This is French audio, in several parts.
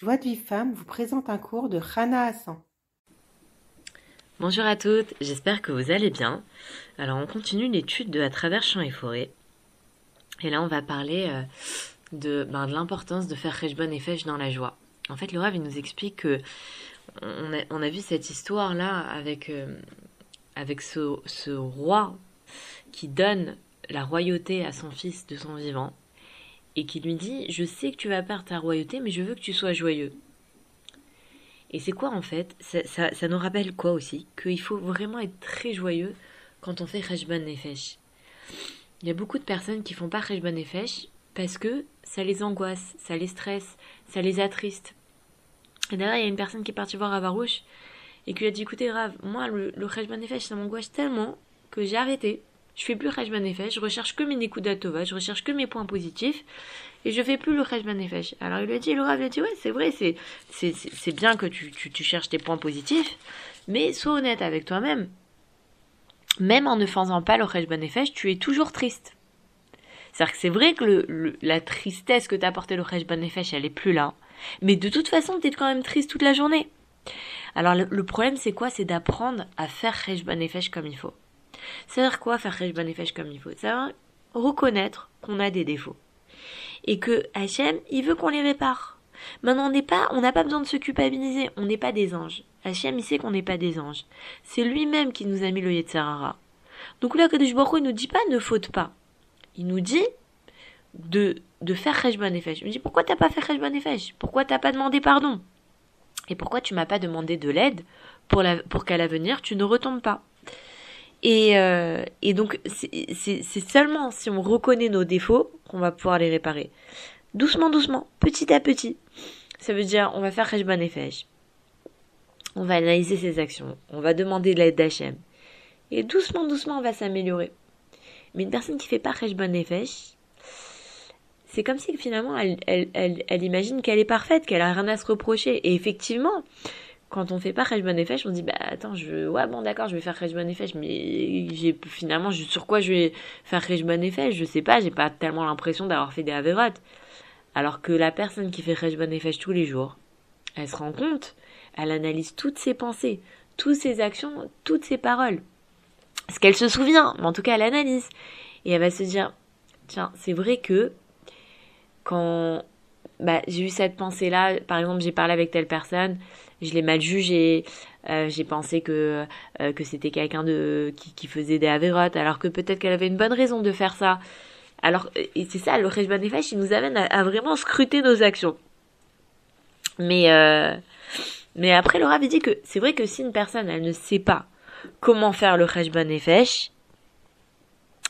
Joie de vie femme vous présente un cours de Rana Hassan. Bonjour à toutes, j'espère que vous allez bien. Alors on continue l'étude de À travers champs et forêts. Et là on va parler euh, de, ben, de l'importance de faire Rejbon et Fèche dans la joie. En fait le il nous explique que on a, vu cette histoire là avec, euh, ce roi qui donne la royauté à son fils de son vivant et qui lui dit Je sais que tu vas perdre ta royauté, mais je veux que tu sois joyeux. Et c'est quoi en fait? Ça, ça, nous rappelle quoi aussi? Qu'il faut vraiment être très joyeux quand on fait Khashban Nefesh. Il y a beaucoup de personnes qui font pas Khashban Nefesh parce que ça les angoisse, ça les stresse, ça les attriste. Et d'ailleurs, il y a une personne qui est partie voir Avarouche et qui lui a dit Écoutez, Rav, moi, le, le Khashban Nefesh, ça m'angoisse tellement que j'ai arrêté. Je fais plus Khashban Nefesh, je recherche que mes Nekudatova, je recherche que mes points positifs, et je fais plus le Khashban Nefesh. Alors il lui a dit, Rav lui a dit, ouais, c'est vrai, c'est, c'est, c'est bien que tu, cherches tes points positifs, mais sois honnête avec toi-même. Même en ne faisant pas le Khashban Nefesh, tu es toujours triste. C'est-à-dire que c'est vrai que le, la tristesse que t'a apporté le Khashban Nefesh, elle est plus là. Mais de toute façon, tu es quand même triste toute la journée. Alors le, problème, c'est quoi? C'est d'apprendre à faire Khashban Nefesh comme il faut. C'est-à-dire quoi faire Kheshban Nefesh comme il faut C'est reconnaître qu'on a des défauts. Et que Hachem, il veut qu'on les répare. Maintenant, on n'a pas besoin de se culpabiliser. On n'est pas des anges. Hachem, il sait qu'on n'est pas des anges. C'est lui-même qui nous a mis le Yetzarara. Donc là, Kadosh Baruch il nous dit pas ne faute pas. Il nous dit de, de faire Kheshban Nefesh. Il me dit pourquoi t'as pas fait Kheshban Nefesh Pourquoi t'as pas demandé pardon? Et pourquoi tu m'as pas demandé de l'aide pour, la, pour qu'à l'avenir tu ne retombes pas? Et, euh, et donc, c'est seulement si on reconnaît nos défauts qu'on va pouvoir les réparer. Doucement, doucement, petit à petit. Ça veut dire, on va faire Khashban et On va analyser ses actions. On va demander de l'aide d'Hachem. Et doucement, doucement, on va s'améliorer. Mais une personne qui fait pas Khashban et c'est comme si finalement elle, elle imagine qu'elle est parfaite, qu'elle a rien à se reprocher. Et effectivement, quand on fait pas Kheshbon Nefesh, on dit bah attends, je ouais bon d'accord, je vais faire Kheshbon Nefesh, mais j'ai finalement sur quoi je vais faire Kheshbon Nefesh, je sais pas, j'ai pas tellement l'impression d'avoir fait des avérotes. Alors que la personne qui fait Kheshbon Nefesh tous les jours, elle se rend compte, elle analyse toutes ses pensées, toutes ses actions, toutes ses paroles. Ce qu'elle se souvient, mais en tout cas elle analyse et elle va se dire tiens, c'est vrai que quand bah, j'ai eu cette pensée là, par exemple, j'ai parlé avec telle personne, je l'ai mal jugé, euh, j'ai pensé que euh, que c'était quelqu'un de qui, qui, faisait des avérotes, alors que peut-être qu'elle avait une bonne raison de faire ça. Alors, et c'est ça, le Rejban Nefesh, il nous amène à, à, vraiment scruter nos actions. Mais euh, mais après, le Rav dit que c'est vrai que si une personne, elle ne sait pas comment faire le Rejban Nefesh,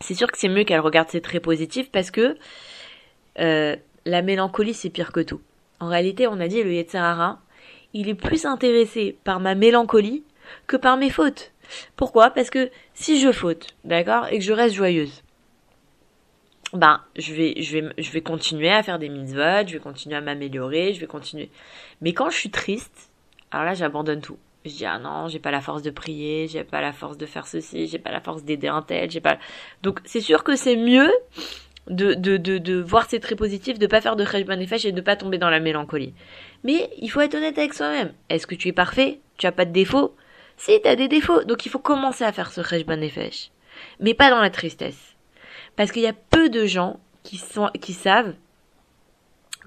c'est sûr que c'est mieux qu'elle regarde ses traits positifs parce que euh, la mélancolie, c'est pire que tout. En réalité, on a dit le Yetzirara, il est plus intéressé par ma mélancolie que par mes fautes. Pourquoi? Parce que si je faute, d'accord, et que je reste joyeuse, ben je vais je vais je vais continuer à faire des mitzvot, je vais continuer à m'améliorer, je vais continuer. Mais quand je suis triste, alors là j'abandonne tout. Je dis ah non, j'ai pas la force de prier, j'ai pas la force de faire ceci, j'ai pas la force d'aider un tel, j'ai pas. Donc c'est sûr que c'est mieux de, de, de, de voir ces traits positifs, de pas faire de cheshbon nefesh et de pas tomber dans la mélancolie. Mais il faut être honnête avec soi-même. Est-ce que tu es parfait? Tu as pas de défauts? Si, tu as des défauts. Donc il faut commencer à faire ce cheshbon nefesh. Mais pas dans la tristesse. Parce qu'il y a peu de gens qui, sont, qui savent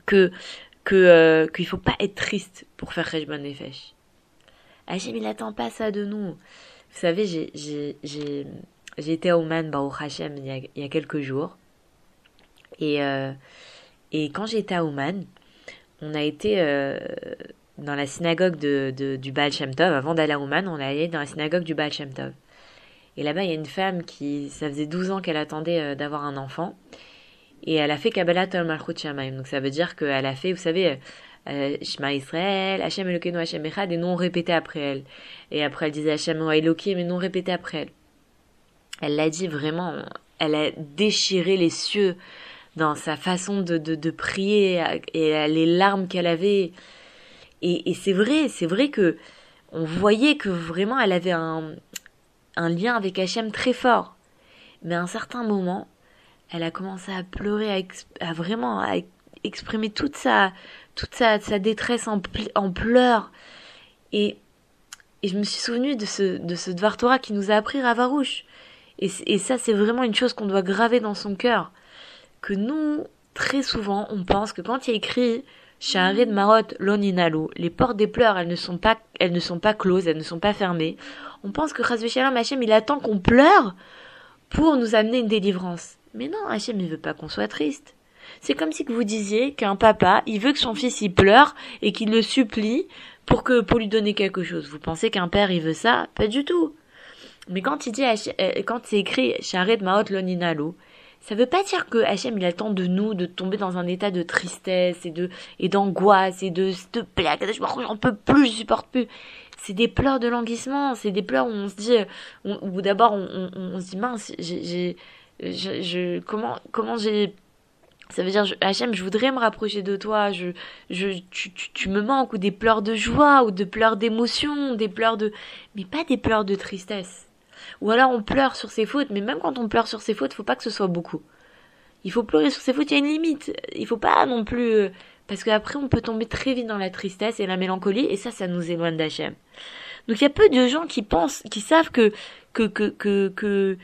que que euh, qu'il faut pas être triste pour faire cheshbon nefesh. Hachem, il attend pas ça de nous. Vous savez, j'ai été à Oman, Baruch Hashem, il y a, il y a quelques jours. Et, euh, et quand j'étais à Ouman, on a été euh, dans la synagogue de, du Baal Shem Tov. Avant d'aller à Ouman, on allait dans la synagogue du Baal Shem Tov. Et là-bas, il y a une femme qui, ça faisait 12 ans qu'elle attendait euh, d'avoir un enfant. Et elle a fait Kabbalah Tol Malchut Shamaim. Donc ça veut dire qu'elle a fait, vous savez, euh, Shema Israël, Hashem Elokeinu Hashem Echad, et non répété après elle. Et après, elle disait Hashem Elokim, mais non répété après elle. Elle l'a dit vraiment, elle a déchiré les cieux dans sa façon de, de, prier et les larmes qu'elle avait. Et, c'est vrai, c'est vrai que on voyait que vraiment elle avait un, un lien avec Hachem très fort. Mais à un certain moment, elle a commencé à pleurer, à, vraiment à exprimer toute sa, toute sa, détresse en, pleurs. Et, et je me suis souvenu de ce, de ce Dvar qui nous a appris Ravarouche. Et, et ça, c'est vraiment une chose qu'on doit graver dans son cœur. Que nous, très souvent, on pense que quand il écrit de Loninalo, les portes des pleurs, elles ne sont pas, closes, elles ne sont pas fermées. On pense que Shalom Hachem, il attend qu'on pleure pour nous amener une délivrance. Mais non, Hachem, il veut pas qu'on soit triste. C'est comme si vous disiez qu'un papa, il veut que son fils y pleure et qu'il le supplie pour lui donner quelque chose. Vous pensez qu'un père, il veut ça? Pas du tout. Mais quand il dit, euh, quand c'est écrit de Maot Loninalo, ça veut pas dire que Hachem il attend de nous de tomber dans un état de tristesse et de et d'angoisse et de s'il te plaît, j'en peux plus, je supporte plus. C'est des pleurs de languissement, c'est des pleurs où on se dit, où d'abord on, on, se dit mince, j'ai, je, comment, comment j'ai ça veut dire, Hachem, je voudrais me rapprocher de toi, je, je, tu, tu, tu, me manques, ou des pleurs de joie, ou de pleurs d'émotion, des pleurs de, mais pas des pleurs de tristesse. Ou alors on pleure sur ses fautes, mais même quand on pleure sur ses fautes, il faut pas que ce soit beaucoup. Il faut pleurer sur ses fautes, il y a une limite. Il faut pas non plus euh, parce qu'après on peut tomber très vite dans la tristesse et la mélancolie et ça ça nous éloigne d'Hachem. Donc il y a peu de gens qui pensent, qui savent que que que que que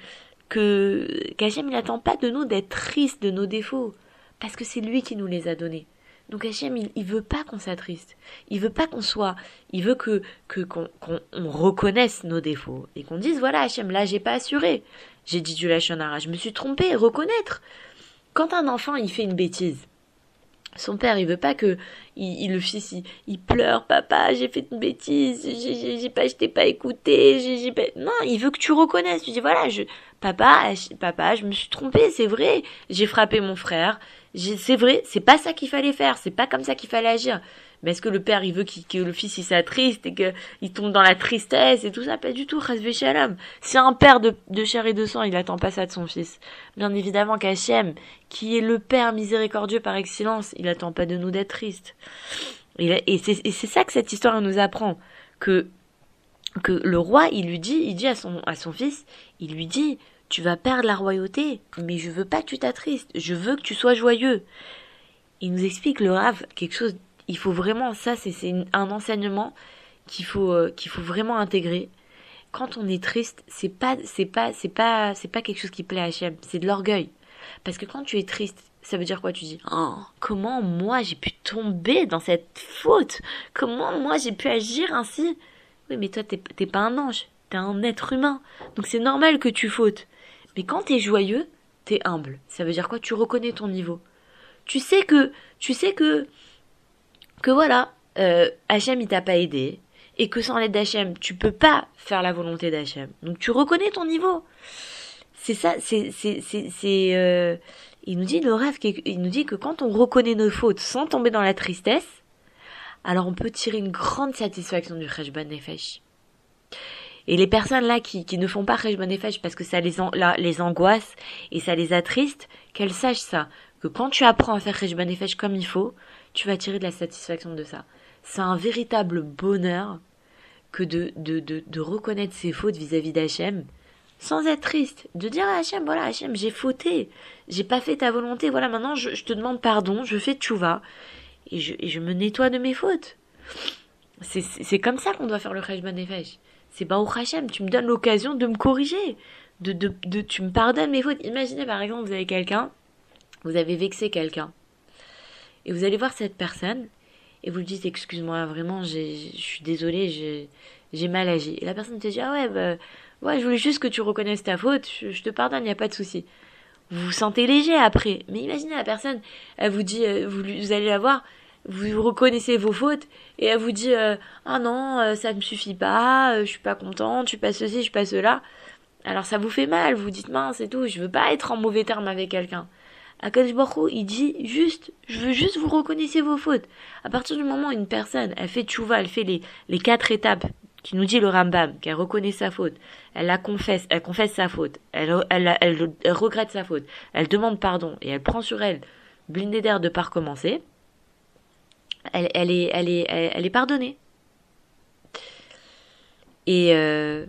qu'Hachem n'attend pas de nous d'être tristes de nos défauts parce que c'est lui qui nous les a donnés. Donc Hachem, il, il veut pas qu'on s'attriste. Il veut pas qu'on soit. Il veut que qu'on reconnaisse nos défauts et qu'on dise voilà Hachem, là j'ai pas assuré. J'ai dit du lachonara, je me suis trompé. Reconnaître. Quand un enfant il fait une bêtise, son père il veut pas que il, le fils il, pleure papa j'ai fait une bêtise j'ai pas je t'ai pas écouté j'ai pas... non il veut que tu reconnaisses tu dis voilà je papa papa je me suis trompé c'est vrai j'ai frappé mon frère c'est vrai, c'est pas ça qu'il fallait faire, c'est pas comme ça qu'il fallait agir. Mais est-ce que le père il veut que le fils il s'attriste et qu'il tombe dans la tristesse et tout ça? Pas du tout, Shalom. Si un père de, de, chair et de sang, il attend pas ça de son fils. Bien évidemment qu'Hachem, qui est le père miséricordieux par excellence, il attend pas de nous d'être tristes. Et, et c'est ça que cette histoire nous apprend. Que, que le roi, il lui dit, il dit à son, à son fils, il lui dit, tu vas perdre la royauté, mais je veux pas que tu t'attristes, je veux que tu sois joyeux. Il nous explique le rave quelque chose, il faut vraiment, ça c'est un enseignement qu'il faut, euh, faut vraiment intégrer. Quand on est triste, c'est pas, c'est pas, c'est pas, c'est pas quelque chose qui plaît à Hachem, c'est de l'orgueil. Parce que quand tu es triste, ça veut dire quoi Tu dis, oh, comment moi j'ai pu tomber dans cette faute? Comment moi j'ai pu agir ainsi? Oui, mais toi t'es pas un ange, t'es un être humain. Donc c'est normal que tu fautes. Mais quand t'es joyeux, t'es humble. Ça veut dire quoi? Tu reconnais ton niveau. Tu sais que, tu sais que, que voilà, euh, Hachem il t'a pas aidé et que sans l'aide d'Hachem, tu peux pas faire la volonté d'Hachem. Donc tu reconnais ton niveau. C'est ça, c'est, c'est, c'est, euh, il nous dit le rêve, il nous dit que quand on reconnaît nos fautes sans tomber dans la tristesse, alors on peut tirer une grande satisfaction du Cheshbon Nefesh. Et les personnes là qui, qui ne font pas Cheshbon Nefesh parce que ça les, les angoisse et ça les attriste, qu'elles sachent ça, que quand tu apprends à faire Cheshbon Nefesh comme il faut, tu vas tirer de la satisfaction de ça. C'est un véritable bonheur que de, de, de, de reconnaître ses fautes vis-à-vis d'Hachem, sans être triste, de dire à Hachem, voilà Hachem, j'ai fauté, j'ai pas fait ta volonté, voilà maintenant je, te demande pardon, je fais tchouva, et je, et je me nettoie de mes fautes. C'est comme ça qu'on doit faire le Cheshbon Nefesh. C'est pas au Hachem, tu me donnes l'occasion de me corriger, de, de, de, tu me pardonnes mes fautes. Imaginez par exemple, vous avez quelqu'un, vous avez vexé quelqu'un, et vous allez voir cette personne, et vous lui dites, excuse-moi, vraiment, je suis désolée, j'ai mal agi. Et la personne te dit, ah ouais, bah, ouais, je voulais juste que tu reconnaisses ta faute, je, te pardonne, il n'y a pas de souci. Vous vous sentez léger après. Mais imaginez la personne, elle vous dit, euh, vous allez la voir, vous reconnaissez vos fautes et elle vous dit euh, ah non euh, ça me suffit pas euh, je suis pas contente je suis pas ceci je suis pas cela. Alors ça vous fait mal vous dites mince et tout je veux pas être en mauvais terme avec quelqu'un. Akadosh Baruch il dit juste je veux juste vous reconnaissez vos fautes. À partir du moment où une personne elle fait tchouva elle fait les les quatre étapes qui nous dit le Rambam qu'elle reconnaît sa faute elle la confesse elle confesse sa faute elle elle, elle, elle regrette sa faute elle demande pardon et elle prend sur elle blindé d'air de pas recommencer elle, est, elle, est, elle, est pardonnée. Et euh,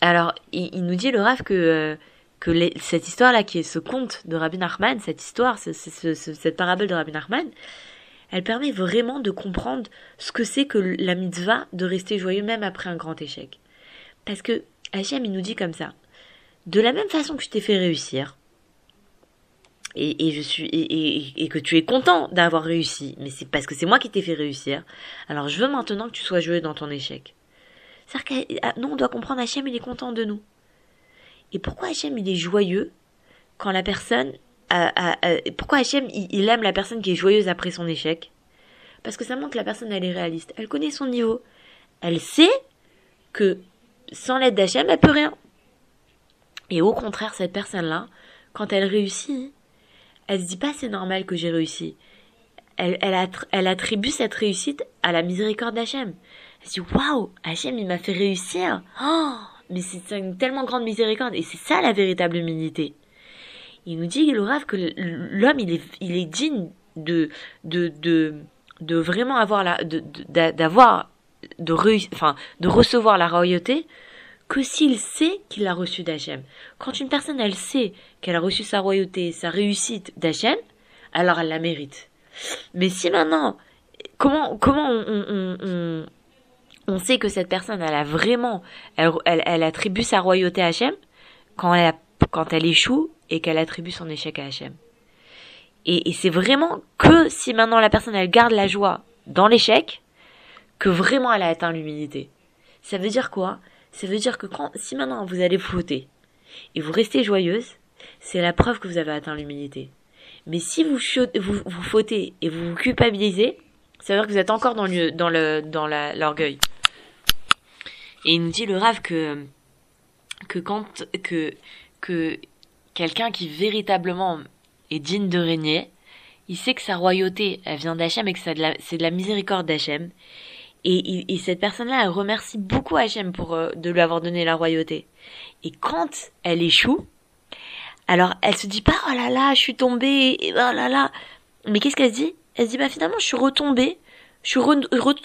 alors, il, nous dit le Rav que, euh, que cette histoire-là, qui est ce conte de Rabbi Nachman, cette histoire, cette parabole de Rabbi Nachman, elle permet vraiment de comprendre ce que c'est que la mitzvah de rester joyeux même après un grand échec. Parce que Hachem, il nous dit comme ça. De la même façon que je t'ai fait réussir, et, je suis et, que tu es content d'avoir réussi, mais c'est parce que c'est moi qui t'ai fait réussir. Alors je veux maintenant que tu sois joyeux dans ton échec. C'est-à-dire que ah, nous on doit comprendre Hachem il est content de nous. Et pourquoi Hachem il est joyeux quand la personne pourquoi Hachem il, aime la personne qui est joyeuse après son échec? Parce que ça montre que la personne elle est réaliste. Elle connaît son niveau. Elle sait que sans l'aide d'Hachem elle peut rien. Et au contraire cette personne là, quand elle réussit, elle se dit pas c'est normal que j'ai réussi. Elle, elle, attribue cette réussite à la miséricorde d'Hachem. Elle se dit waouh, Hachem il m'a fait réussir. Oh, mais c'est une tellement grande miséricorde et c'est ça la véritable humilité. Il nous dit le rêve que l'homme il est, il est digne de, de, de, de vraiment avoir la, d'avoir, de, enfin, de recevoir la royauté que s'il sait qu'il a reçu d'Hachem. Quand une personne, elle sait qu'elle a reçu sa royauté, sa réussite d'Hachem, alors elle la mérite. Mais si maintenant, comment, comment on, on, on, sait que cette personne, elle a vraiment, elle, elle, attribue sa royauté à Hachem quand elle, quand elle échoue et qu'elle attribue son échec à Hachem? Et, et c'est vraiment que si maintenant la personne, elle garde la joie dans l'échec, que vraiment elle a atteint l'humilité. Ça veut dire quoi? Ça veut dire que si maintenant vous allez fauter et vous restez joyeuse, c'est la preuve que vous avez atteint l'humilité. Mais si vous, vous, vous fautez et vous vous culpabilisez, ça veut dire que vous êtes encore dans le, dans le, dans l'orgueil. Et il nous dit le rave que, que quand, que, que quelqu'un qui véritablement est digne de régner, il sait que sa royauté, elle vient d'Hachem et que c'est de la, c'est de la miséricorde d'Hachem. Et, et, cette personne-là, elle remercie beaucoup Hachem pour euh, de lui avoir donné la royauté. Et quand elle échoue, alors elle se dit pas oh là là, je suis tombée, et oh là là. Mais qu'est-ce qu'elle se dit? Elle se dit bah finalement je suis retombée, je suis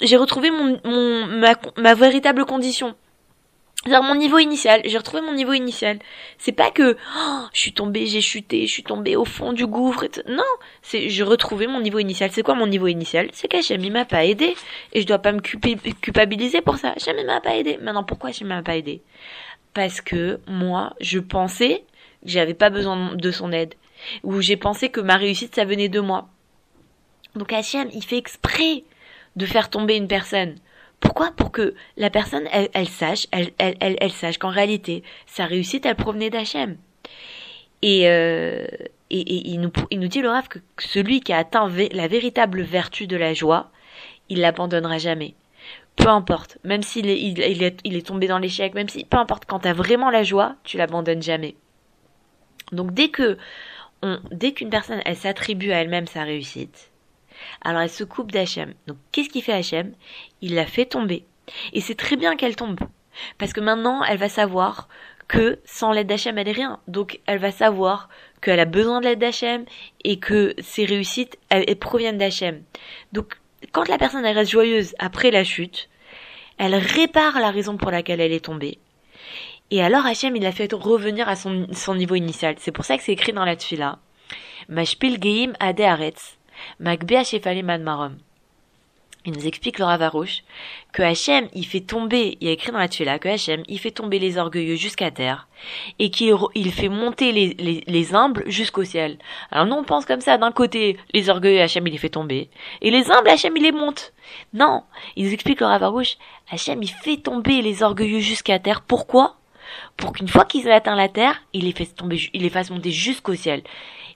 j'ai retrouvé mon, mon ma, ma véritable condition cest mon niveau initial, j'ai retrouvé mon niveau initial. C'est pas que oh, je suis tombée, j'ai chuté, je suis tombée au fond du gouffre. Non, c'est j'ai retrouvé mon niveau initial. C'est quoi mon niveau initial? C'est qu'Hachem il m'a pas aidé et je dois pas me culpabiliser pour ça. Hachem il m'a pas aidé. Maintenant pourquoi Hachem m'a pas aidé? Parce que moi, je pensais que j'avais pas besoin de son aide ou j'ai pensé que ma réussite ça venait de moi. Donc Hachem, il fait exprès de faire tomber une personne pourquoi? Pour que la personne, elle, sache, elle, elle, elle, sache qu'en réalité, sa réussite, elle provenait d'Hachem. Et, euh, et, et, il, nous, il nous dit le Rav que celui qui a atteint la véritable vertu de la joie, il l'abandonnera jamais. Peu importe, même s'il est, il, est, il est tombé dans l'échec, même si, peu importe, quand tu as vraiment la joie, tu l'abandonnes jamais. Donc dès que, dès qu'une personne, elle s'attribue à elle-même sa réussite, alors elle se coupe d'Hachem. Donc qu'est-ce qu'il fait Hachem Il la fait tomber. Et c'est très bien qu'elle tombe. Parce que maintenant, elle va savoir que sans l'aide d'Hachem, elle est rien. Donc elle va savoir qu'elle a besoin de l'aide d'Hachem et que ses réussites, proviennent d'Hachem. Donc quand la personne elle reste joyeuse après la chute, elle répare la raison pour laquelle elle est tombée. Et alors Hachem, il la fait revenir à son, niveau initial. C'est pour ça que c'est écrit dans la tfila. Mashpil Geim. Marom. Il nous explique le Ravarouche que Hachem, il fait tomber, il y a écrit dans la tuila que Hachem, il fait tomber les orgueilleux jusqu'à terre et qu'il il fait monter les, les, les humbles jusqu'au ciel. Alors nous on pense comme ça, d'un côté, les orgueilleux, Hachem, il les fait tomber et les humbles, Hachem, il les monte. Non, il nous explique le Ravarouche, Hachem, il fait tomber les orgueilleux jusqu'à terre. Pourquoi? Pour qu'une fois qu'ils ont atteint la terre, il les fait tomber, il les fasse monter jusqu'au ciel.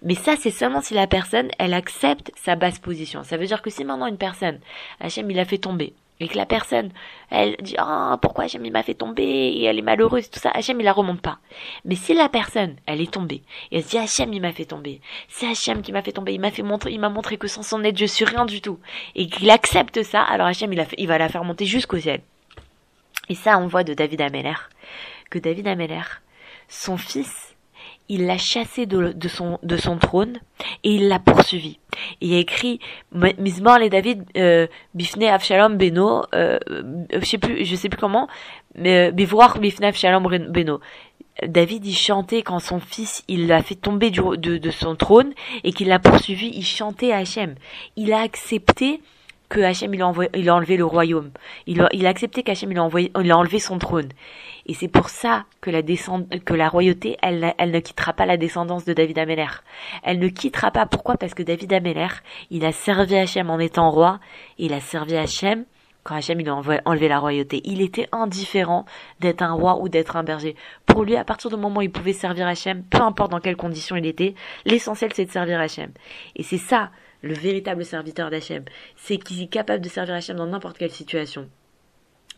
Mais ça, c'est seulement si la personne, elle accepte sa basse position. Ça veut dire que si maintenant une personne, Hachem, il a fait tomber, et que la personne, elle dit, oh, pourquoi Hachem, il m'a fait tomber, et elle est malheureuse, tout ça, Hachem, il la remonte pas. Mais si la personne, elle est tombée, et elle se dit, Hachem, il m'a fait tomber, c'est Hachem qui m'a fait tomber, il m'a fait montrer, il m'a montré que sans son aide, je suis rien du tout, et qu'il accepte ça, alors Hachem, il va la faire monter jusqu'au ciel. Et ça, on voit de David Ameller, que David Ameller, son fils, il l'a chassé de, son, de son trône et il l'a poursuivi. Il a écrit Mismor les David euh, Bifne Avshalom Beno, euh, je sais plus, sais plus comment, mais euh, Bifne Avshalom Beno. David il chantait quand son fils il l'a fait tomber de, de son trône et qu'il l'a poursuivi, il chantait à Hachem. Il a accepté que Hachem il a, envoyé, il a enlevé le royaume. Il a, il a accepté qu'Hachem il a, il a enlevé son trône. Et c'est pour ça que la, descend, que la royauté, elle, elle ne quittera pas la descendance de David Ameller. Elle ne quittera pas. Pourquoi? Parce que David Ameller, il a servi Hachem en étant roi. Et il a servi Hachem quand Hachem il a enlevé la royauté. Il était indifférent d'être un roi ou d'être un berger. Pour lui, à partir du moment où il pouvait servir Hachem, peu importe dans quelles conditions il était, l'essentiel c'est de servir Hachem. Et c'est ça le véritable serviteur d'Hachem. C'est qu'il est capable de servir Hachem dans n'importe quelle situation.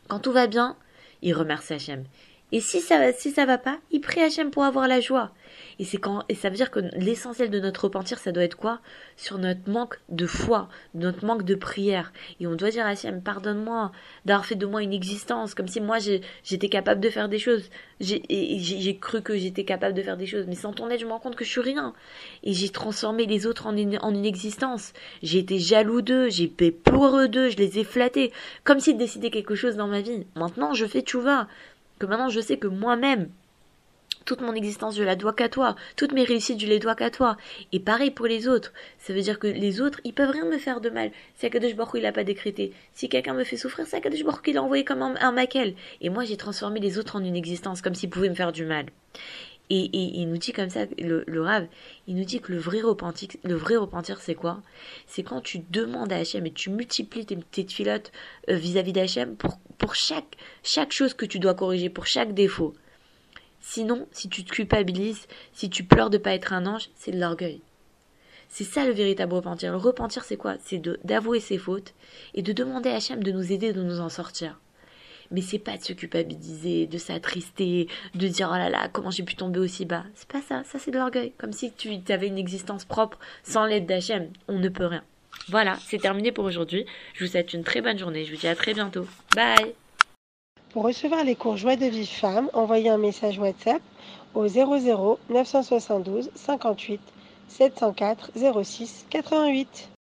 Quand tout va bien, il remercie Hachem. Et si ça, si ça va pas, il prie Hachem pour avoir la joie. Et c'est quand, et ça veut dire que l'essentiel de notre repentir, ça doit être quoi? Sur notre manque de foi, notre manque de prière. Et on doit dire à Hachem, pardonne-moi d'avoir fait de moi une existence, comme si moi j'étais capable de faire des choses. J'ai cru que j'étais capable de faire des choses, mais sans ton aide, je me rends compte que je suis rien. Et j'ai transformé les autres en une, en une existence. J'ai été jaloux d'eux, j'ai été pour d'eux, je les ai flattés, comme s'ils décidaient quelque chose dans ma vie. Maintenant, je fais tchouva maintenant je sais que moi-même, toute mon existence, je la dois qu'à toi. Toutes mes réussites, je les dois qu'à toi. Et pareil pour les autres. Ça veut dire que les autres, ils peuvent rien me faire de mal. Si Akadosh Baruch il a pas décrété. Si quelqu'un me fait souffrir, c'est Akadosh Baruch il a envoyé comme un, maquel. Et moi, j'ai transformé les autres en une existence, comme s'ils pouvaient me faire du mal. Et, et, il nous dit comme ça, le, le Rav, il nous dit que le vrai repentir, c'est quoi? C'est quand tu demandes à Hachem et tu multiplies tes petites filottes euh, vis-à-vis d'Hachem pour, pour chaque, chose que tu dois corriger, pour chaque défaut. Sinon, si tu te culpabilises, si tu pleures de pas être un ange, c'est de l'orgueil. C'est ça le véritable repentir. Le repentir, c'est quoi? C'est d'avouer ses fautes et de demander à Hachem de nous aider, de nous en sortir mais c'est pas de se culpabiliser, de s'attrister, de dire oh là là, comment j'ai pu tomber aussi bas. C'est pas ça, ça c'est de l'orgueil. Comme si tu avais une existence propre sans l'aide d'Hachem. On ne peut rien. Voilà, c'est terminé pour aujourd'hui. Je vous souhaite une très bonne journée. Je vous dis à très bientôt. Bye Pour recevoir les cours Joie de vie femme, envoyez un message WhatsApp au 00 972 58 704 06 88.